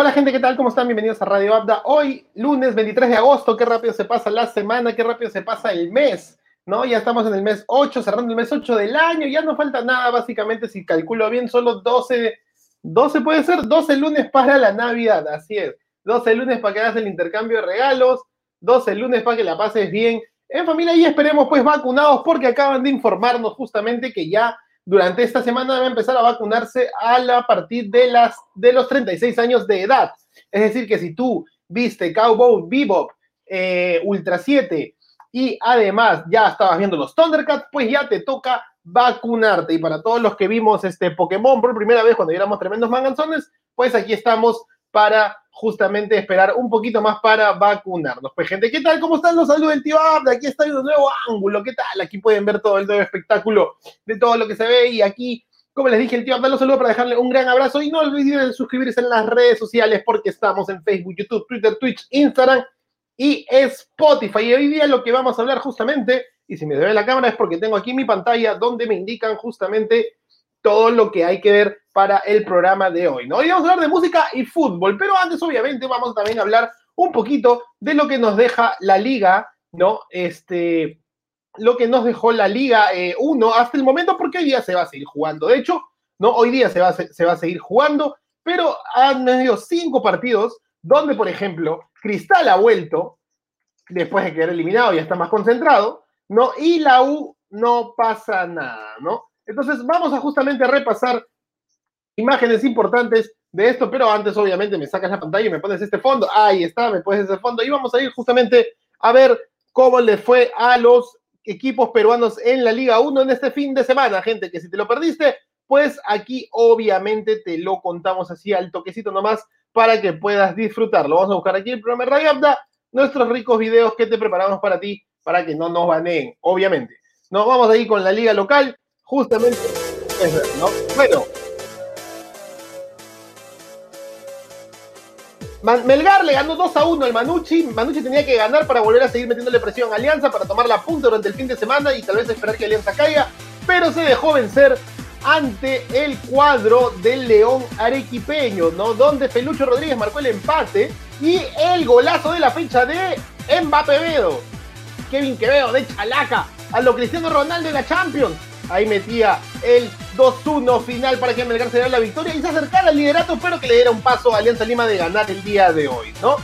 Hola gente, ¿qué tal? ¿Cómo están? Bienvenidos a Radio Abda. Hoy, lunes 23 de agosto, qué rápido se pasa la semana, qué rápido se pasa el mes, ¿no? Ya estamos en el mes 8, cerrando el mes 8 del año, ya no falta nada, básicamente, si calculo bien, solo 12, 12 puede ser, 12 lunes para la Navidad, así es. 12 lunes para que hagas el intercambio de regalos, 12 lunes para que la pases bien en familia y esperemos pues vacunados porque acaban de informarnos justamente que ya durante esta semana va a empezar a vacunarse a, partir de, las, de los 36 años de edad. Es decir, que si tú viste Cowboy Bebop, eh, Ultra 7 y además ya estabas viendo los Thundercats, pues ya te toca vacunarte. Y para todos los que vimos este Pokémon por primera vez cuando éramos tremendos manganzones, pues aquí estamos para justamente esperar un poquito más para vacunarnos. Pues gente, ¿qué tal? ¿Cómo están? Los saludos del tío Abda. Aquí está un nuevo ángulo. ¿Qué tal? Aquí pueden ver todo el nuevo espectáculo de todo lo que se ve y aquí como les dije, el tío Abda los saludo para dejarle un gran abrazo y no olviden suscribirse en las redes sociales porque estamos en Facebook, YouTube, Twitter, Twitch, Instagram y Spotify. Y hoy día lo que vamos a hablar justamente, y si me debe la cámara es porque tengo aquí mi pantalla donde me indican justamente todo lo que hay que ver para el programa de hoy. ¿no? Hoy vamos a hablar de música y fútbol, pero antes obviamente vamos también a hablar un poquito de lo que nos deja la liga, ¿no? Este, lo que nos dejó la Liga 1 eh, hasta el momento, porque hoy día se va a seguir jugando. De hecho, ¿no? Hoy día se va, a, seguir jugando, pero han tenido cinco partidos donde, por ejemplo, Cristal ha vuelto, después de quedar eliminado, ya está más concentrado, ¿no? Y la U no pasa nada, ¿no? Entonces, vamos a justamente repasar imágenes importantes de esto, pero antes, obviamente, me sacas la pantalla y me pones este fondo. Ahí está, me pones ese fondo. Y vamos a ir justamente a ver cómo le fue a los equipos peruanos en la Liga 1 en este fin de semana, gente, que si te lo perdiste, pues aquí obviamente te lo contamos así al toquecito nomás para que puedas disfrutarlo. Vamos a buscar aquí el programa de Radio Abda, nuestros ricos videos que te preparamos para ti, para que no nos baneen, obviamente. Nos vamos ahí con la liga local, justamente, ¿no? Bueno, Melgar le ganó 2 a 1 al Manucci. Manucci tenía que ganar para volver a seguir metiéndole presión a Alianza para tomar la punta durante el fin de semana y tal vez esperar que Alianza caiga, pero se dejó vencer ante el cuadro del León Arequipeño, ¿no? Donde Felucho Rodríguez marcó el empate y el golazo de la fecha de Mbappé. Kevin Quevedo de Chalaca a lo Cristiano Ronaldo en la Champions ahí metía el 2-1 final para que Melgar se diera la victoria y se acercara al liderato, pero que le diera un paso a Alianza Lima de ganar el día de hoy, ¿no?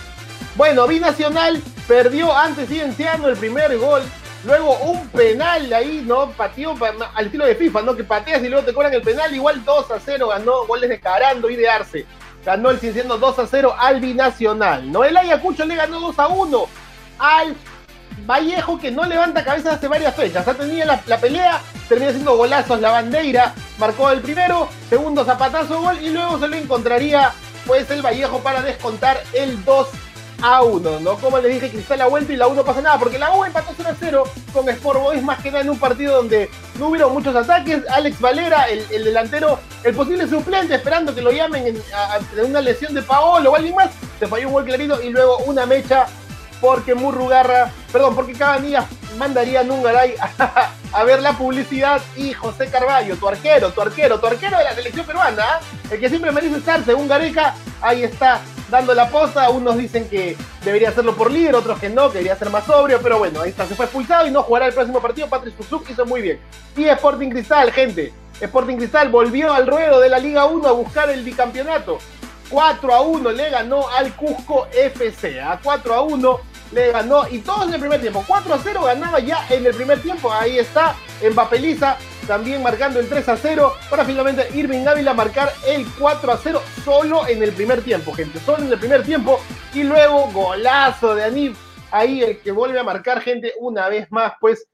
Bueno, Binacional perdió ante Cienciano el primer gol, luego un penal ahí, ¿no? Pateó al estilo de FIFA, ¿no? Que pateas y luego te cobran el penal, igual 2 a 0 ganó, goles de Carando y de Arce. Ganó el Cienciano 2 a 0 al Binacional, ¿no? El Ayacucho le ganó 2 a 1 al Vallejo que no levanta cabeza hace varias fechas. Ha tenido la, pelea, termina siendo golazos la bandera, marcó el primero, segundo zapatazo gol y luego se lo encontraría pues el Vallejo para descontar el 2 a 1, ¿no? Como les dije, Cristal ha vuelto y la U no pasa nada, porque la U empató 0 a 0 con Sport Boys, más que nada en un partido donde no hubieron muchos ataques. Alex Valera, el, delantero, el posible suplente, esperando que lo llamen en, una lesión de Paolo o alguien más, se falló un gol clarito y luego una mecha porque Murrugarra, perdón, porque Cabanillas mandaría a Nungaray a, ver la publicidad y José Carballo, tu arquero, tu arquero, tu arquero de la selección peruana, el que siempre merece estar, según Gareca, ahí está dando la posta, unos dicen que debería hacerlo por líder, otros que no, que debería ser más sobrio, pero bueno, ahí está, se fue expulsado y no jugará el próximo partido, Patrick Kusuk hizo muy bien. Y Sporting Cristal, gente, Sporting Cristal volvió al ruedo de la Liga 1 a buscar el bicampeonato. 4 a 1 le ganó al Cusco FC. A 4 a 1 le ganó y todos en el primer tiempo. 4 a 0 ganaba ya en el primer tiempo. Ahí está Mbapeliza también marcando el 3 a 0 para finalmente Irving Ávila marcar el 4 a 0 solo en el primer tiempo, gente. Solo en el primer tiempo. Y luego golazo de Anif. Ahí el que vuelve a marcar, gente, una vez más, pues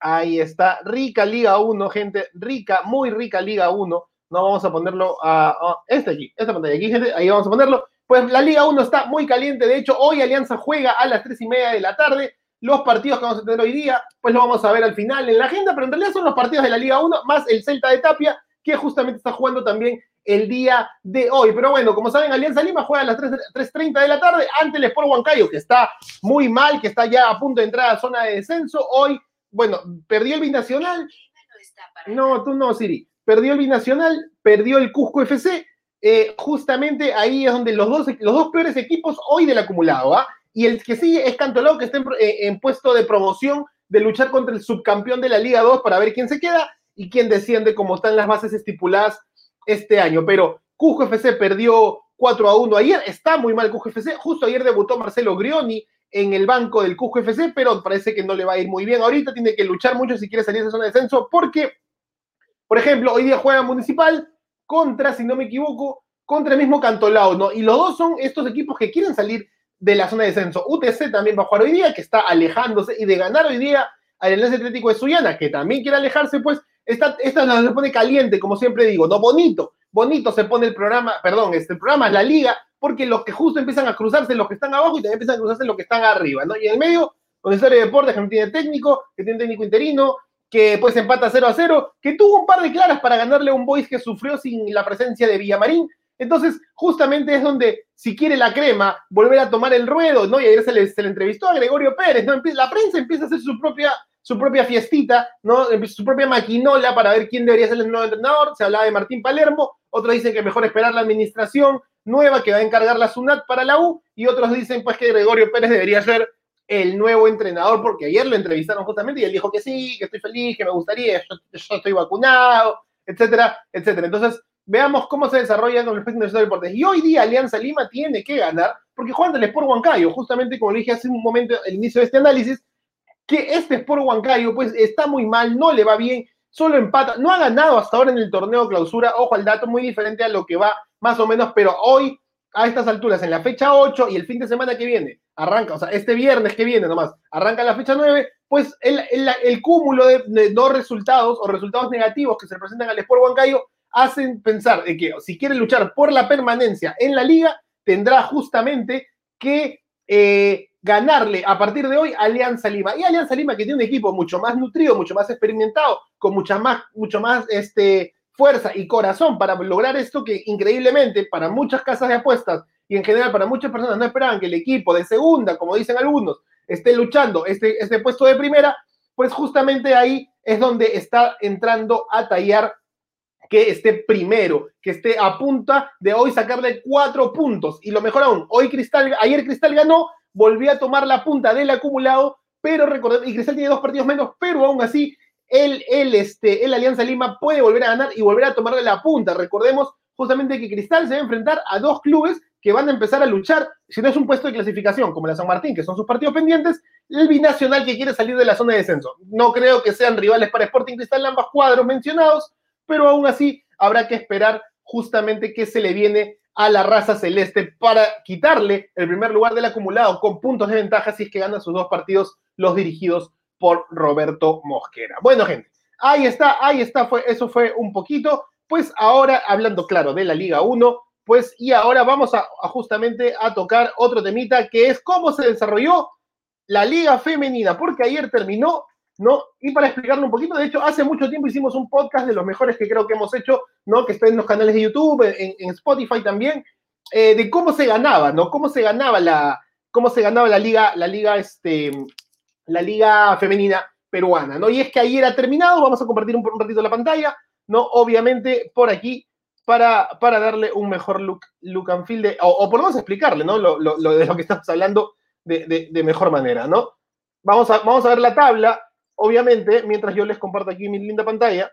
ahí está. Rica Liga 1, gente. Rica, muy rica Liga 1. No vamos a ponerlo a, este aquí, esta pantalla aquí, gente. Ahí vamos a ponerlo. Pues la Liga 1 está muy caliente. De hecho, hoy Alianza juega a las 3 y media de la tarde. Los partidos que vamos a tener hoy día, pues lo vamos a ver al final en la agenda, pero en realidad son los partidos de la Liga 1 más el Celta de Tapia, que justamente está jugando también el día de hoy. Pero bueno, como saben, Alianza Lima juega a las 3.30 de la tarde ante el Sport Huancayo, que está muy mal, que está ya a punto de entrar a zona de descenso. Hoy, bueno, perdió el binacional. No, tú no, Siri. Perdió el binacional, perdió el Cusco FC eh, justamente ahí es donde los dos, los dos peores equipos hoy del acumulado, ¿ah? Y el que sigue es Cantolao, que está en, eh, puesto de promoción de luchar contra el subcampeón de la Liga 2 para ver quién se queda y quién desciende como están las bases estipuladas este año. Pero Cusco FC perdió 4 a 1 ayer, está muy mal Cusco FC, justo ayer debutó Marcelo Grioni en el banco del Cusco FC, pero parece que no le va a ir muy bien ahorita, tiene que luchar mucho si quiere salir de esa zona de descenso, porque, por ejemplo, hoy día juega Municipal contra, si no me equivoco, contra el mismo Cantolao, ¿no? Y los dos son estos equipos que quieren salir de la zona de descenso. UTC también va a jugar hoy día, que está alejándose, y de ganar hoy día al Enlace Atlético de Suyana, que también quiere alejarse, pues esta, esta se pone caliente, como siempre digo, no bonito. Bonito se pone el programa, perdón, este programa es la liga, porque los que justo empiezan a cruzarse los que están abajo y también empiezan a cruzarse los que están arriba, ¿no? Y en el medio, Universitario de Deportes, que no tiene técnico, que tiene técnico interino, que pues empata 0 a 0, que tuvo un par de claras para ganarle a un Boys que sufrió sin la presencia de Villamarín. Entonces, justamente es donde, si quiere la crema, volver a tomar el ruedo, ¿no? Y ayer se le, se le entrevistó a Gregorio Pérez, ¿no? La prensa empieza a hacer su propia su propia fiestita, ¿no? Su propia maquinola para ver quién debería ser el nuevo entrenador. Se hablaba de Martín Palermo, otros dicen que mejor esperar la administración nueva que va a encargar la SUNAT para la U, y otros dicen pues que Gregorio Pérez debería ser el nuevo entrenador, porque ayer lo entrevistaron justamente y él dijo que sí, que estoy feliz, que me gustaría, yo, estoy vacunado, etcétera, etcétera. Entonces, veamos cómo se desarrolla con respecto a deportes. Y hoy día Alianza Lima tiene que ganar, porque juegan del Sport Huancayo, justamente como le dije hace un momento, el inicio de este análisis, que este Sport Huancayo pues está muy mal, no le va bien, solo empata, no ha ganado hasta ahora en el torneo clausura, ojo al dato muy diferente a lo que va más o menos, pero hoy a estas alturas, en la fecha 8 y el fin de semana que viene, arranca, o sea, este viernes que viene nomás, arranca la fecha 9, pues el, el, el cúmulo de, dos resultados o resultados negativos que se presentan al Sport Huancayo hacen pensar de que si quiere luchar por la permanencia en la liga, tendrá justamente que eh, ganarle a partir de hoy a Alianza Lima. Y Alianza Lima que tiene un equipo mucho más nutrido, mucho más experimentado, con mucha más, mucho más este, fuerza y corazón para lograr esto que increíblemente para muchas casas de apuestas y en general para muchas personas no esperaban que el equipo de segunda, como dicen algunos, esté luchando este, este puesto de primera, pues justamente ahí es donde está entrando a tallar que esté primero, que esté a punta de hoy sacarle cuatro puntos. Y lo mejor aún, hoy Cristal, ayer Cristal ganó, volvió a tomar la punta del acumulado, pero recordemos, y Cristal tiene dos partidos menos, pero aún así, el, el, este, el Alianza Lima puede volver a ganar y volver a tomarle la punta. Recordemos justamente que Cristal se va a enfrentar a dos clubes que van a empezar a luchar, si no es un puesto de clasificación, como la San Martín, que son sus partidos pendientes, el binacional que quiere salir de la zona de descenso. No creo que sean rivales para Sporting Cristal ambos cuadros mencionados, pero aún así habrá que esperar justamente qué se le viene a la raza celeste para quitarle el primer lugar del acumulado con puntos de ventaja si es que gana sus dos partidos los dirigidos por Roberto Mosquera. Bueno, gente, ahí está, ahí está, fue, eso fue un poquito. Pues ahora, hablando claro de la Liga 1, pues y ahora vamos a, justamente a tocar otro temita que es cómo se desarrolló la Liga Femenina, porque ayer terminó ¿no? Y para explicarlo un poquito, de hecho, hace mucho tiempo hicimos un podcast de los mejores que creo que hemos hecho, ¿no? Que está en los canales de YouTube, en, en Spotify también, eh, de cómo se ganaba, ¿no? Cómo se ganaba la, cómo se ganaba la liga, la liga, este, la liga femenina peruana, ¿no? Y es que ayer ha terminado, vamos a compartir un, un ratito la pantalla, ¿no? Obviamente por aquí, para, para darle un mejor look, look and feel, de, o, o por lo menos explicarle, ¿no? Lo, lo, lo, de lo que estamos hablando de, de, mejor manera, ¿no? Vamos a, vamos a ver la tabla, obviamente, mientras yo les comparto aquí mi linda pantalla,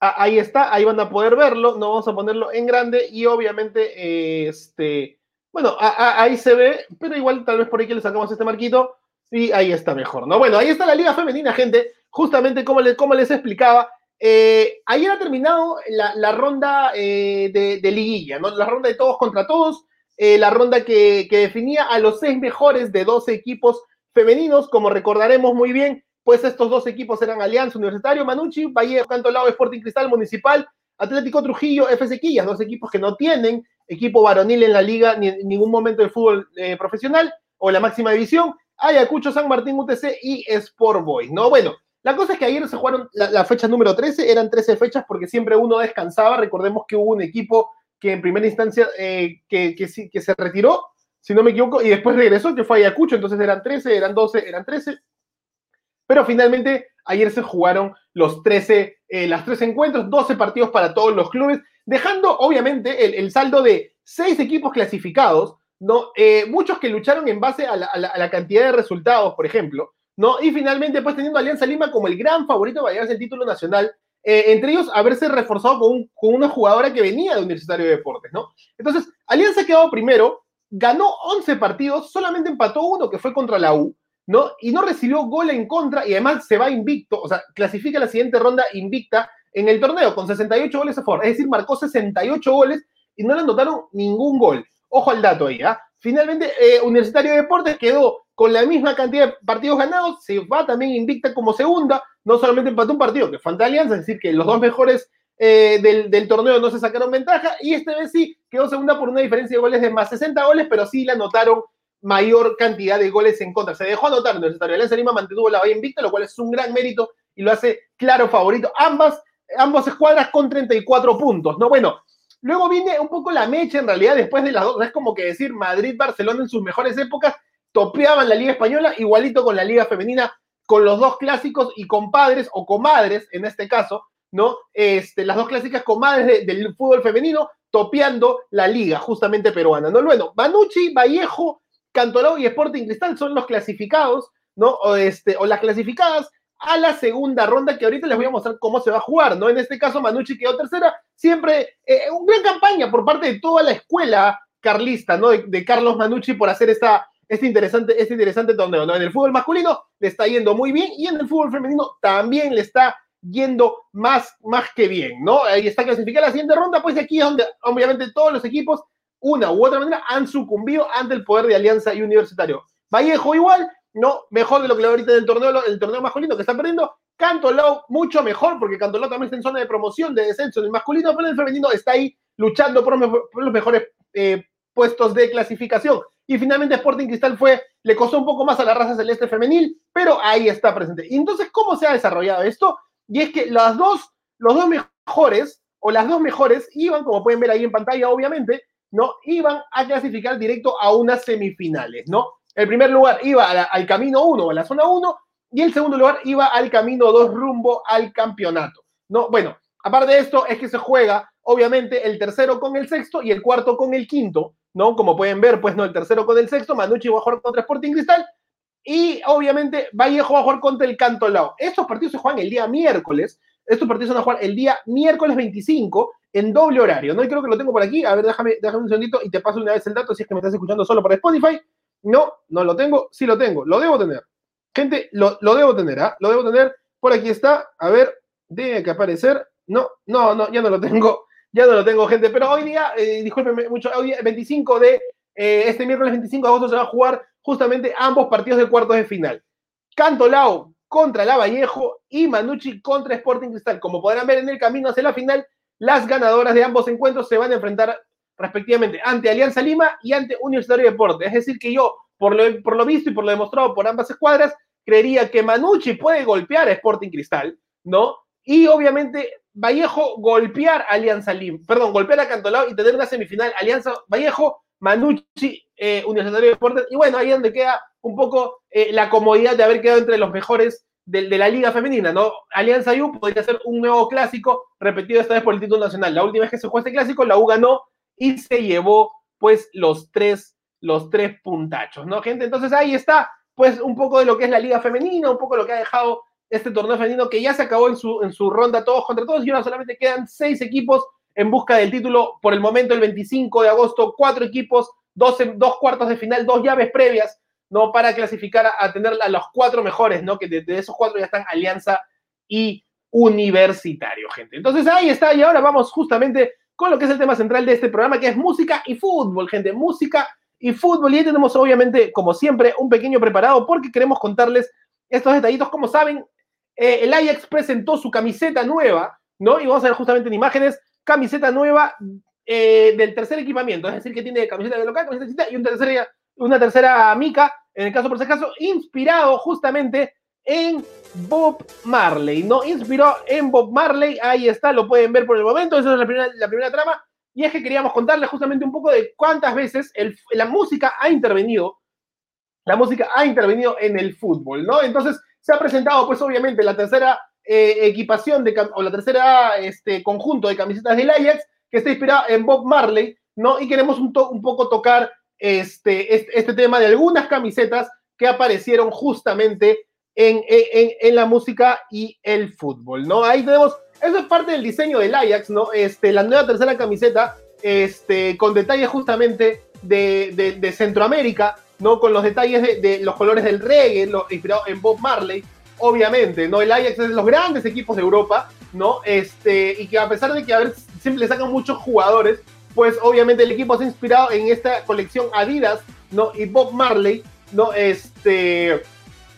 ahí está, ahí van a poder verlo, no vamos a ponerlo en grande y obviamente, este, bueno, ahí se ve, pero igual tal vez por ahí que le sacamos este marquito y ahí está mejor, ¿no? Bueno, ahí está la liga femenina, gente, justamente como, le, como les explicaba, eh, ayer ha terminado la, ronda eh, de, liguilla, ¿no? La ronda de todos contra todos, eh, la ronda que, que definía a los seis mejores de 12 equipos femeninos, como recordaremos muy bien, pues estos dos equipos eran Alianza Universitario, Manucci, Valle, Cantolao, Sporting Cristal, Municipal, Atlético Trujillo, FC Quillas, dos equipos que no tienen equipo varonil en la liga ni en ningún momento del fútbol eh, profesional o la máxima división, Ayacucho, San Martín, UTC y Sport Boys, ¿no? Bueno, la cosa es que ayer se jugaron la, la, fecha número 13, eran 13 fechas porque siempre uno descansaba, recordemos que hubo un equipo que en primera instancia eh, que, que, que se retiró si no me equivoco, y después regresó, que fue Ayacucho, entonces eran 13, eran 12, eran 13. pero finalmente ayer se jugaron los 13, eh, las 13 encuentros, 12 partidos para todos los clubes, dejando obviamente el, saldo de 6 equipos clasificados, ¿no? Eh, muchos que lucharon en base a la, cantidad de resultados, por ejemplo, ¿no? Y finalmente, pues teniendo Alianza Lima como el gran favorito para llevarse el título nacional, eh, entre ellos haberse reforzado con, con, una jugadora que venía de Universitario de Deportes, ¿no? Entonces, Alianza quedó primero, ganó 11 partidos, solamente empató uno que fue contra la U, ¿no? Y no recibió gol en contra y además se va invicto, o sea, clasifica la siguiente ronda invicta en el torneo con 68 goles a favor, es decir, marcó 68 goles y no le anotaron ningún gol. Ojo al dato ahí, ¿ah? Finalmente, eh, Universitario de Deportes quedó con la misma cantidad de partidos ganados, se va también invicta como segunda, no solamente empató un partido que fue ante Alianza, es decir, que los dos mejores eh, del, torneo no se sacaron ventaja, y esta vez sí quedó segunda por una diferencia de goles de más 60 goles, pero sí le anotaron mayor cantidad de goles en contra. Se dejó anotar Universitario. Alianza Lima mantuvo la valla invicta, lo cual es un gran mérito y lo hace claro favorito. Ambas, ambas escuadras con 34 puntos, ¿no? Bueno, luego viene un poco la mecha en realidad después de las dos. Es como que decir Madrid-Barcelona en sus mejores épocas topeaban la Liga Española, igualito con la Liga Femenina, con los dos clásicos y compadres o comadres, en este caso, ¿no? Este, las dos clásicas comadres del fútbol femenino topeando la liga justamente peruana, ¿no? Bueno, Banucci, Vallejo, Cantolao y Sporting Cristal son los clasificados, ¿no? Este, o las clasificadas a la segunda ronda, que ahorita les voy a mostrar cómo se va a jugar, ¿no? En este caso, Manucci quedó tercera, siempre eh, una gran campaña por parte de toda la escuela carlista, ¿no? De, Carlos Manucci por hacer esta, este, interesante, este interesante torneo, ¿no? En el fútbol masculino le está yendo muy bien y en el fútbol femenino también le está yendo más, más que bien, ¿no? Ahí está clasificada la siguiente ronda, pues aquí es donde obviamente todos los equipos una u otra manera han sucumbido ante el poder de Alianza y Universitario. Vallejo igual, no, mejor de lo que le ahorita del torneo, el torneo masculino que está perdiendo. Cantolao mucho mejor, porque Cantolao también está en zona de promoción, de descenso en el masculino, pero el femenino está ahí luchando por, los mejores eh, puestos de clasificación. Y finalmente Sporting Cristal fue, le costó un poco más a la raza celeste femenil, pero ahí está presente. Y entonces, ¿cómo se ha desarrollado esto? Y es que las dos, los dos mejores, o las dos mejores, iban, como pueden ver ahí en pantalla, obviamente, ¿no? Iban a clasificar directo a unas semifinales, ¿no? El primer lugar iba al camino 1, a la zona 1, y el segundo lugar iba al camino 2 rumbo al campeonato, ¿no? Bueno, aparte de esto, es que se juega, obviamente, el tercero con el sexto y el cuarto con el quinto, ¿no? Como pueden ver, pues, ¿no? El tercero con el sexto, Manucci va a jugar contra Sporting Cristal, y obviamente Vallejo va a jugar contra el Cantolao. Estos partidos se juegan el día miércoles, estos partidos se van a jugar el día miércoles 25 en doble horario, ¿no? Y creo que lo tengo por aquí. A ver, déjame, déjame un segundito y te paso una vez el dato si es que me estás escuchando solo por Spotify. No, no lo tengo. Sí lo tengo. Lo debo tener. Gente, lo, debo tener, ¿ah? Lo debo tener. Por aquí está. A ver, debe que aparecer. No, no, no, ya no lo tengo. Ya no lo tengo, gente. Pero hoy día, eh, discúlpenme mucho, hoy día, 25 de, eh, este miércoles 25 de agosto se va a jugar justamente ambos partidos de cuartos de final. Cantolao contra la Vallejo y Manucci contra Sporting Cristal. Como podrán ver en el camino hacia la final, las ganadoras de ambos encuentros se van a enfrentar respectivamente ante Alianza Lima y ante Universitario de Deportes. Es decir, que yo, por lo, por lo visto y por lo demostrado por ambas escuadras, creería que Manucci puede golpear a Sporting Cristal, ¿no? Y obviamente Vallejo golpear a Alianza Lima, perdón, golpear a Cantolao y tener una semifinal Alianza Vallejo, Manucci, eh, Universitario de Deportes. Y bueno, ahí es donde queda un poco eh, la comodidad de haber quedado entre los mejores de, la liga femenina, ¿no? Alianza U podría ser un nuevo clásico repetido esta vez por el título nacional. La última vez que se jugó este clásico, la U ganó y se llevó pues los tres, los tres puntachos, ¿no, gente? Entonces ahí está pues un poco de lo que es la liga femenina, un poco de lo que ha dejado este torneo femenino que ya se acabó en su, en su ronda todos contra todos y ahora solamente quedan seis equipos en busca del título por el momento el 25 de agosto, cuatro equipos, dos, dos cuartos de final, dos llaves previas ¿no? Para clasificar a, tener a los cuatro mejores, ¿no? Que de, esos cuatro ya están Alianza y Universitario, gente. Entonces ahí está, y ahora vamos justamente con lo que es el tema central de este programa, que es música y fútbol, gente. Música y fútbol. Y ahí tenemos, obviamente, como siempre, un pequeño preparado porque queremos contarles estos detallitos. Como saben, eh, el Ajax presentó su camiseta nueva, ¿no? Y vamos a ver justamente en imágenes, camiseta nueva eh, del tercer equipamiento, es decir, que tiene camiseta de local, camiseta y un tercer, una tercera mica en el caso por ese caso, inspirado justamente en Bob Marley, ¿no? Inspiró en Bob Marley, ahí está, lo pueden ver por el momento, esa es la primera, la primera trama, y es que queríamos contarles justamente un poco de cuántas veces la música ha intervenido, la música ha intervenido en el fútbol, ¿no? Entonces, se ha presentado, pues obviamente, la tercera eh, equipación de, o la tercera este, conjunto de camisetas del Ajax, que está inspirada en Bob Marley, ¿no? Y queremos un, un poco tocar este, este, este, tema de algunas camisetas que aparecieron justamente en, en, en, la música y el fútbol, ¿no? Ahí tenemos, eso es parte del diseño del Ajax, ¿no? Este, la nueva tercera camiseta, este, con detalles justamente de, de, Centroamérica, ¿no? Con los detalles de, los colores del reggae, inspirado en Bob Marley, obviamente, ¿no? El Ajax es de los grandes equipos de Europa, ¿no? Este, y que a pesar de que a ver, siempre le sacan muchos jugadores, pues obviamente el equipo se ha inspirado en esta colección Adidas, ¿no? Y Bob Marley, ¿no? Este,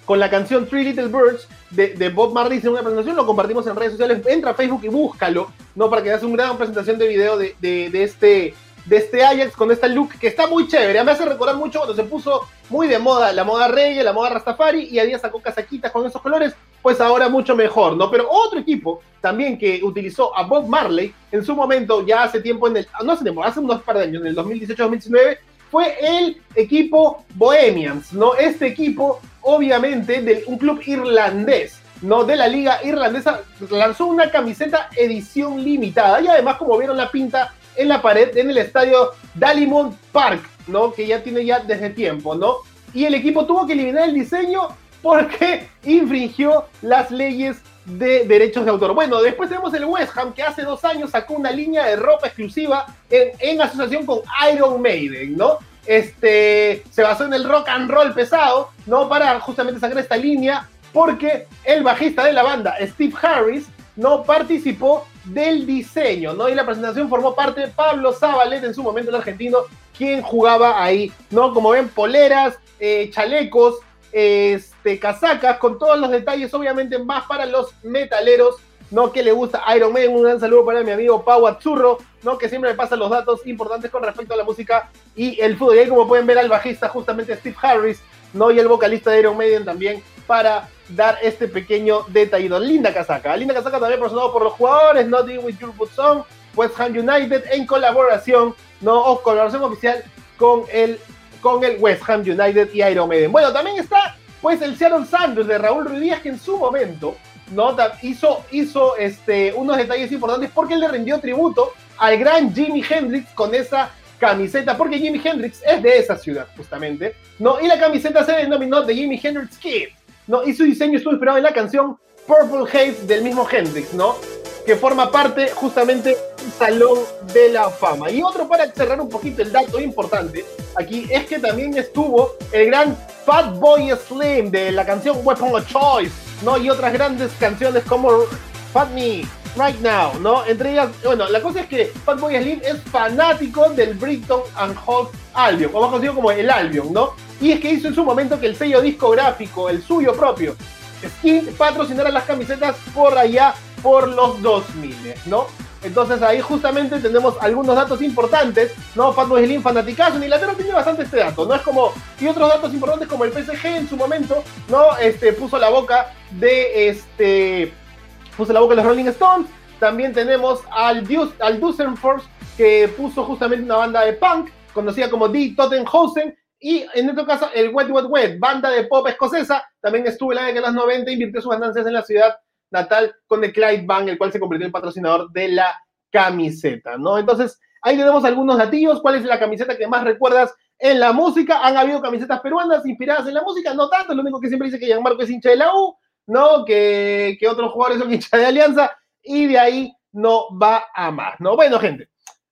con la canción Three Little Birds de, Bob Marley en una presentación, lo compartimos en redes sociales, entra a Facebook y búscalo, ¿no? Para que hagas una gran presentación de video de, este de este Ajax con esta look que está muy chévere. Me hace recordar mucho cuando se puso muy de moda la moda reggae, la moda Rastafari y Adidas sacó casaquitas con esos colores, pues ahora mucho mejor, ¿no? Pero otro equipo también que utilizó a Bob Marley en su momento, ya hace tiempo, en el, no hace tiempo, hace unos par de años, en el 2018-2019, fue el equipo Bohemians, ¿no? Este equipo, obviamente, de un club irlandés, ¿no? De la liga irlandesa, lanzó una camiseta edición limitada y además, como vieron la pinta en la pared, en el estadio Dalymount Park, ¿no? Que ya tiene ya desde tiempo, ¿no? Y el equipo tuvo que eliminar el diseño porque infringió las leyes de derechos de autor. Bueno, después tenemos el West Ham que hace dos años sacó una línea de ropa exclusiva en, asociación con Iron Maiden, ¿no? Este, se basó en el rock and roll pesado, ¿no? Para justamente sacar esta línea, porque el bajista de la banda, Steve Harris, no participó del diseño, ¿no? Y la presentación formó parte de Pablo Zabalet, en su momento el argentino, quien jugaba ahí, ¿no? Como ven, poleras, eh, chalecos, este, casacas con todos los detalles, obviamente más para los metaleros, ¿no? Que le gusta Iron Man. Un gran saludo para mi amigo Pau Azzurro, ¿no? Que siempre me pasa los datos importantes con respecto a la música y el fútbol. Y ahí, como pueden ver, al bajista, justamente Steve Harris, ¿no? Y el vocalista de Iron Maiden también, para dar este pequeño detallito. Linda casaca. Linda casaca también personado por los jugadores, Nothing with Your Boots On, West Ham United, en colaboración, ¿no? O colaboración oficial con el con el West Ham United y Iron Maiden. Bueno, también está pues el Seattle Sanders de Raúl Ruiz Díaz que en su momento ¿no? hizo, hizo este, unos detalles importantes porque él le rindió tributo al gran Jimi Hendrix con esa camiseta, porque Jimi Hendrix es de esa ciudad, justamente, ¿no? Y la camiseta se denominó de Jimi Hendrix Kid, ¿no? Y su diseño estuvo inspirado en la canción Purple Haze del mismo Hendrix, ¿no? que forma parte justamente del Salón de la Fama. Y otro para cerrar un poquito el dato importante aquí es que también estuvo el gran Fat Boy Slim de la canción Weapon of Choice, ¿no? Y otras grandes canciones como Fat Me, Right Now, ¿no? Entre ellas, bueno, la cosa es que Fatboy Slim es fanático del Brighton and Hove Albion, o más conocido como el Albion, ¿no? Y es que hizo en su momento que el sello discográfico, el suyo propio, Skin, patrocinara las camisetas por allá por los 2000, ¿no? Entonces ahí justamente tenemos algunos datos importantes, ¿no? Fatboy Slim fanaticazo, en Inglaterra tiene bastante este dato, ¿no? Es como, y otros datos importantes como el PSG en su momento, ¿no? Este, puso la boca de, este, puso la boca de los Rolling Stones, también tenemos al, al Force que puso justamente una banda de punk, conocida como Die Tottenhausen, y en este caso el Wet Wet Wet, banda de pop escocesa, también estuvo en la década de los 90, invirtió sus ganancias en la ciudad natal con el Clyde Bank, el cual se convirtió en patrocinador de la camiseta, ¿no? Entonces, ahí tenemos algunos datillos. ¿Cuál es la camiseta que más recuerdas en la música? Han habido camisetas peruanas inspiradas en la música, no tanto, lo único que siempre dice que Gianmarco es hincha de la U, ¿no? Que, que otros jugadores son hincha de Alianza, y de ahí no va a más, ¿no? Bueno, gente,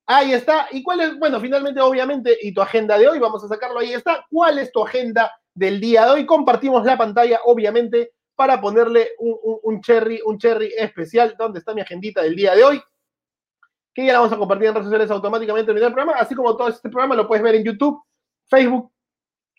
ahí está. ¿Y cuál es, bueno, finalmente, obviamente, y tu agenda de hoy, vamos a sacarlo, ahí está. ¿Cuál es tu agenda del día de hoy? Compartimos la pantalla, obviamente, para ponerle un, cherry, un cherry especial. ¿Dónde está mi agendita del día de hoy? Que ya la vamos a compartir en redes sociales automáticamente en el programa, así como todo este programa lo puedes ver en YouTube, Facebook,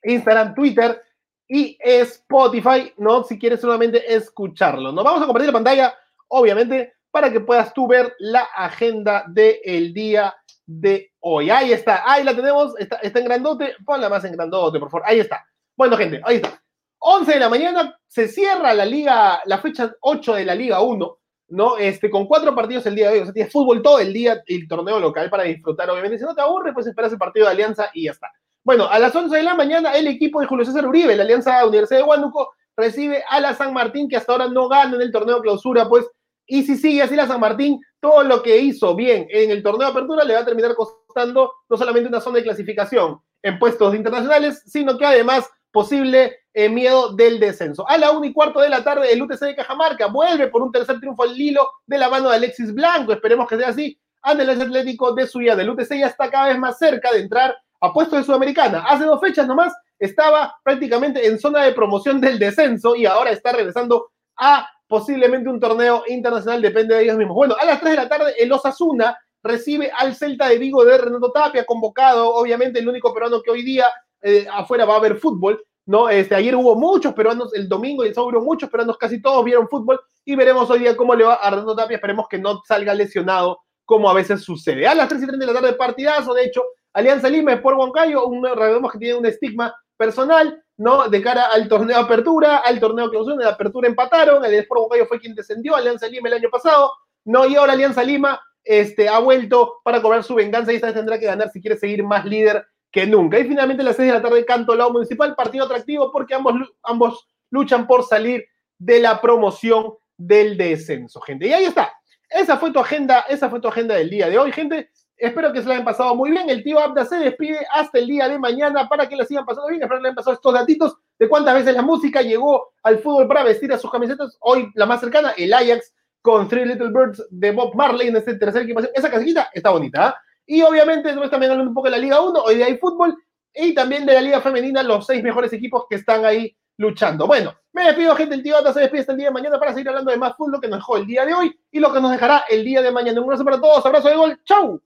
Instagram, Twitter y Spotify, ¿no? Si quieres solamente escucharlo, ¿no? Vamos a compartir la pantalla, obviamente, para que puedas tú ver la agenda del día de hoy. Ahí está, ahí la tenemos, está, está en grandote, ponla más en grandote, por favor. Ahí está. Bueno, gente, ahí está. 11 de la mañana se cierra la liga, la fecha 8 de la Liga 1, ¿no? Este, con cuatro partidos el día de hoy. O sea, tienes fútbol todo el día y el torneo local para disfrutar, obviamente. Si no te aburre, pues esperas el partido de Alianza y ya está. Bueno, a las 11 de la mañana, el equipo de Julio César Uribe, la Alianza Universidad de Huánuco, recibe a la San Martín, que hasta ahora no gana en el torneo clausura, pues, y si sigue así la San Martín, todo lo que hizo bien en el torneo de apertura le va a terminar costando no solamente una zona de clasificación en puestos internacionales, sino que además posible eh, miedo del descenso. A la 1 y cuarto de la tarde, el UTC de Cajamarca vuelve por un tercer triunfo al Lilo de la mano de Alexis Blanco. Esperemos que sea así. Ante el Atlético de Suya. El UTC ya está cada vez más cerca de entrar a puestos de Sudamericana. Hace dos fechas nomás estaba prácticamente en zona de promoción del descenso y ahora está regresando a posiblemente un torneo internacional, depende de ellos mismos. Bueno, a las 3 de la tarde, el Osasuna recibe al Celta de Vigo de Renato Tapia, convocado, obviamente el único peruano que hoy día eh, afuera va a haber fútbol, ¿no? Este, ayer hubo muchos peruanos, el domingo y el sábado hubo muchos peruanos, casi todos vieron fútbol y veremos hoy día cómo le va a Renato Tapia, esperemos que no salga lesionado como a veces sucede. A las 3 y 30 de la tarde, partidazo, de hecho, Alianza Lima por Huancayo, un, recordemos que tiene un estigma personal, ¿no? De cara al torneo apertura, al torneo clausura, de apertura empataron, el Sport Huancayo fue quien descendió, Alianza Lima el año pasado, ¿no? Y ahora Alianza Lima este, ha vuelto para cobrar su venganza y esta vez tendrá que ganar si quiere seguir más líder que nunca. Y finalmente a las 6 de la tarde, Canto Lao Municipal, partido atractivo porque ambos, ambos luchan por salir de la promoción del descenso, gente. Y ahí está. Esa fue tu agenda, esa fue tu agenda del día de hoy, gente. Espero que se la hayan pasado muy bien. El tío Abda se despide hasta el día de mañana para que la sigan pasando bien. Espero que le hayan pasado estos datitos de cuántas veces la música llegó al fútbol para vestir a sus camisetas. Hoy la más cercana, el Ajax con Three Little Birds de Bob Marley en este tercer equipo. Esa casita está bonita. ¿ah? Y obviamente estamos también hablando un poco de la Liga 1, hoy día hay fútbol, y también de la Liga Femenina, los seis mejores equipos que están ahí luchando. Bueno, me despido, gente. El tío Ata se despide hasta el día de mañana para seguir hablando de más fútbol que nos dejó el día de hoy y lo que nos dejará el día de mañana. Un abrazo para todos, abrazo de gol, ¡chau!